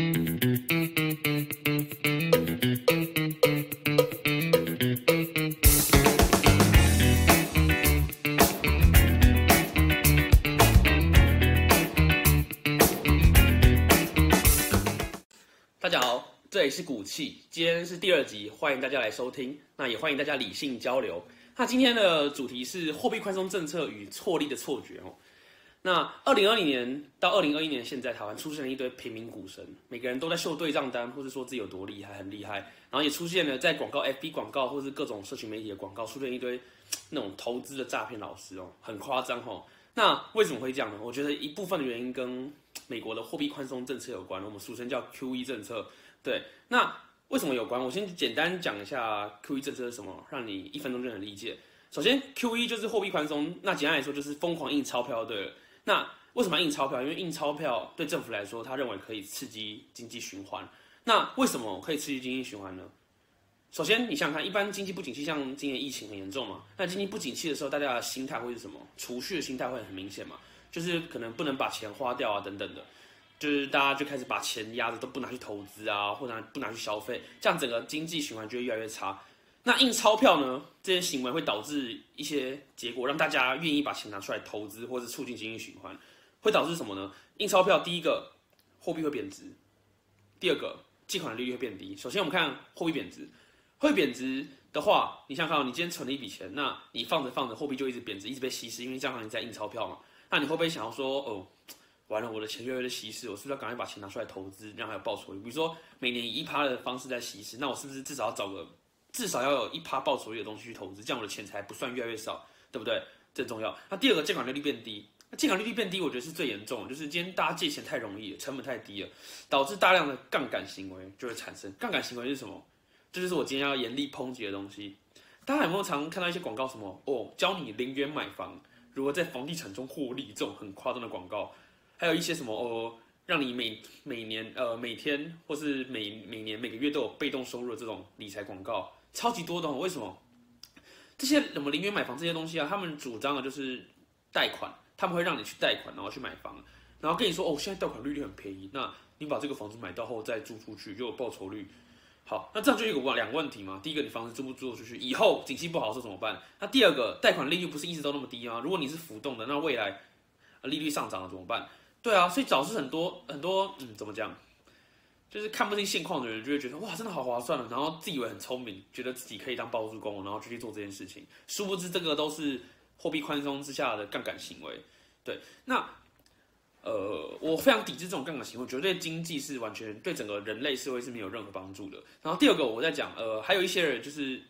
大家好，这里是股气，今天是第二集，欢迎大家来收听。那也欢迎大家理性交流。那今天的主题是货币宽松政策与错利的错觉哦。那二零二零年到二零二一年，现在台湾出现了一堆平民股神，每个人都在秀对账单，或是说自己有多厉害，很厉害。然后也出现了在广告、FB 广告或是各种社群媒体的广告，出现一堆那种投资的诈骗老师哦，很夸张哦。那为什么会这样呢？我觉得一部分的原因跟美国的货币宽松政策有关，我们俗称叫 QE 政策。对，那为什么有关？我先简单讲一下 QE 政策是什么，让你一分钟就能理解。首先，QE 就是货币宽松，那简单来说就是疯狂印钞票，对。那为什么印钞票？因为印钞票对政府来说，他认为可以刺激经济循环。那为什么可以刺激经济循环呢？首先，你想想看，一般经济不景气，像今年疫情很严重嘛，那经济不景气的时候，大家的心态会是什么？储蓄的心态会很明显嘛，就是可能不能把钱花掉啊，等等的，就是大家就开始把钱压着，都不拿去投资啊，或者不拿去消费，这样整个经济循环就会越来越差。那印钞票呢？这些行为会导致一些结果，让大家愿意把钱拿出来投资，或者促进经济循环，会导致什么呢？印钞票，第一个货币会贬值，第二个借款利率会变低。首先，我们看货币贬值，会贬值的话，你想想看，你今天存了一笔钱，那你放着放着，货币就一直贬值，一直被稀释，因为这样你在印钞票嘛。那你会不会想要说，哦，完了，我的钱越来越稀释，我是不是要赶快把钱拿出来投资，让它有报酬率？比如说每年以一趴的方式在稀释，那我是不是至少要找个？至少要有一趴报酬率的东西去投资，这样我的钱财不算越来越少，对不对？这重要。那第二个，借款利率变低。那借款利率变低，我觉得是最严重，就是今天大家借钱太容易，成本太低了，导致大量的杠杆行为就会产生。杠杆行为是什么？这就是我今天要严厉抨击的东西。大家有没有常看到一些广告，什么哦，教你零元买房，如何在房地产中获利，这种很夸张的广告。还有一些什么哦，让你每每年呃每天或是每每年每个月都有被动收入的这种理财广告。超级多的，哦为什么？这些什么零元买房这些东西啊，他们主张的就是贷款，他们会让你去贷款，然后去买房，然后跟你说哦，现在贷款利率很便宜，那你把这个房子买到后再租出去就有报酬率。好，那这样就有个两个问题嘛。第一个，你房子租不租出去？以后景气不好的时候怎么办？那第二个，贷款利率不是一直都那么低吗？如果你是浮动的，那未来利率上涨了怎么办？对啊，所以导致很多很多，嗯，怎么讲？就是看不清现况的人，就会觉得哇，真的好划算了，然后自以为很聪明，觉得自己可以当包租公，然后就去做这件事情。殊不知，这个都是货币宽松之下的杠杆行为。对，那呃，我非常抵制这种杠杆行为，觉得对经济是完全对整个人类社会是没有任何帮助的。然后第二个，我在讲，呃，还有一些人就是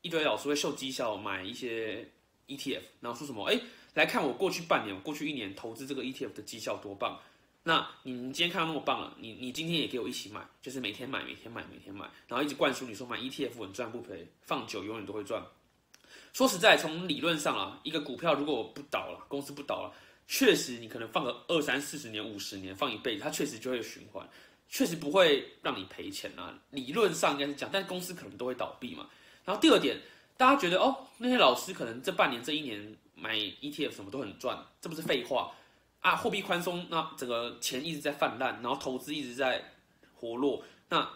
一堆老师会秀绩效买一些 ETF，然后说什么，哎，来看我过去半年、过去一年投资这个 ETF 的绩效多棒。那你今天看到那么棒了，你你今天也给我一起买，就是每天买，每天买，每天买，然后一直灌输你说买 ETF 稳赚不赔，放久永远都会赚。说实在，从理论上啊，一个股票如果我不倒了，公司不倒了，确实你可能放个二三四十年、五十年，放一辈子，它确实就会循环，确实不会让你赔钱啊。理论上应该是讲，但公司可能都会倒闭嘛。然后第二点，大家觉得哦，那些老师可能这半年、这一年买 ETF 什么都很赚，这不是废话。啊，货币宽松，那整个钱一直在泛滥，然后投资一直在活络。那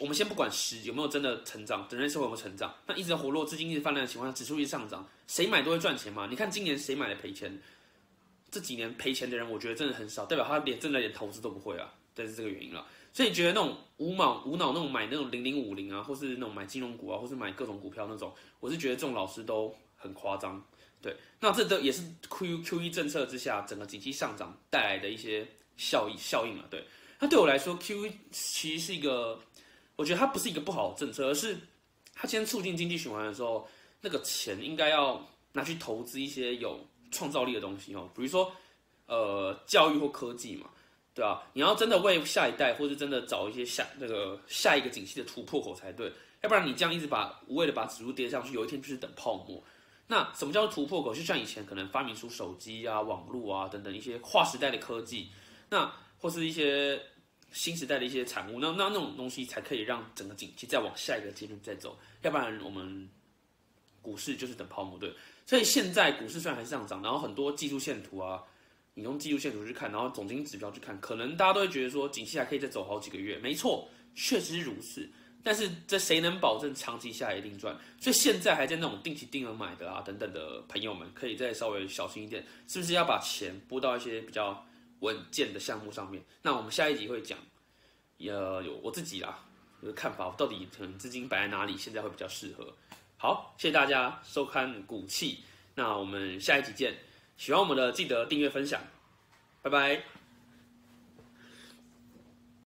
我们先不管十有没有真的成长，人类社会有没有成长，那一直在活络，资金一直泛滥的情况下，指数一直上涨，谁买都会赚钱嘛。你看今年谁买的赔钱？这几年赔钱的人，我觉得真的很少，代表他连真的连投资都不会啊，这是这个原因了。所以你觉得那种无脑无脑那种买那种零零五零啊，或是那种买金融股啊，或是买各种股票那种，我是觉得这种老师都很夸张。对，那这都也是 Q Q E 政策之下整个景气上涨带来的一些效益效应了。对，那对我来说，Q E 其实是一个，我觉得它不是一个不好的政策，而是它先促进经济循环的时候，那个钱应该要拿去投资一些有创造力的东西哦，比如说呃教育或科技嘛，对啊，你要真的为下一代，或是真的找一些下那个下一个景气的突破口才对，要不然你这样一直把无谓的把指数跌上去，有一天就是等泡沫。那什么叫突破口？就像以前可能发明出手机啊、网络啊等等一些划时代的科技，那或是一些新时代的一些产物，那那那种东西才可以让整个景气再往下一个阶段再走，要不然我们股市就是等泡沫对。所以现在股市虽然还是上涨，然后很多技术线图啊，你用技术线图去看，然后总经指标去看，可能大家都会觉得说，景气还可以再走好几个月。没错，确实是如此。但是这谁能保证长期下来一定赚？所以现在还在那种定期定额买的啊等等的朋友们，可以再稍微小心一点，是不是要把钱拨到一些比较稳健的项目上面？那我们下一集会讲，呃，有我自己啦，我的看法，到底可能资金摆在哪里，现在会比较适合。好，谢谢大家收看股气，那我们下一集见。喜欢我们的记得订阅分享，拜拜。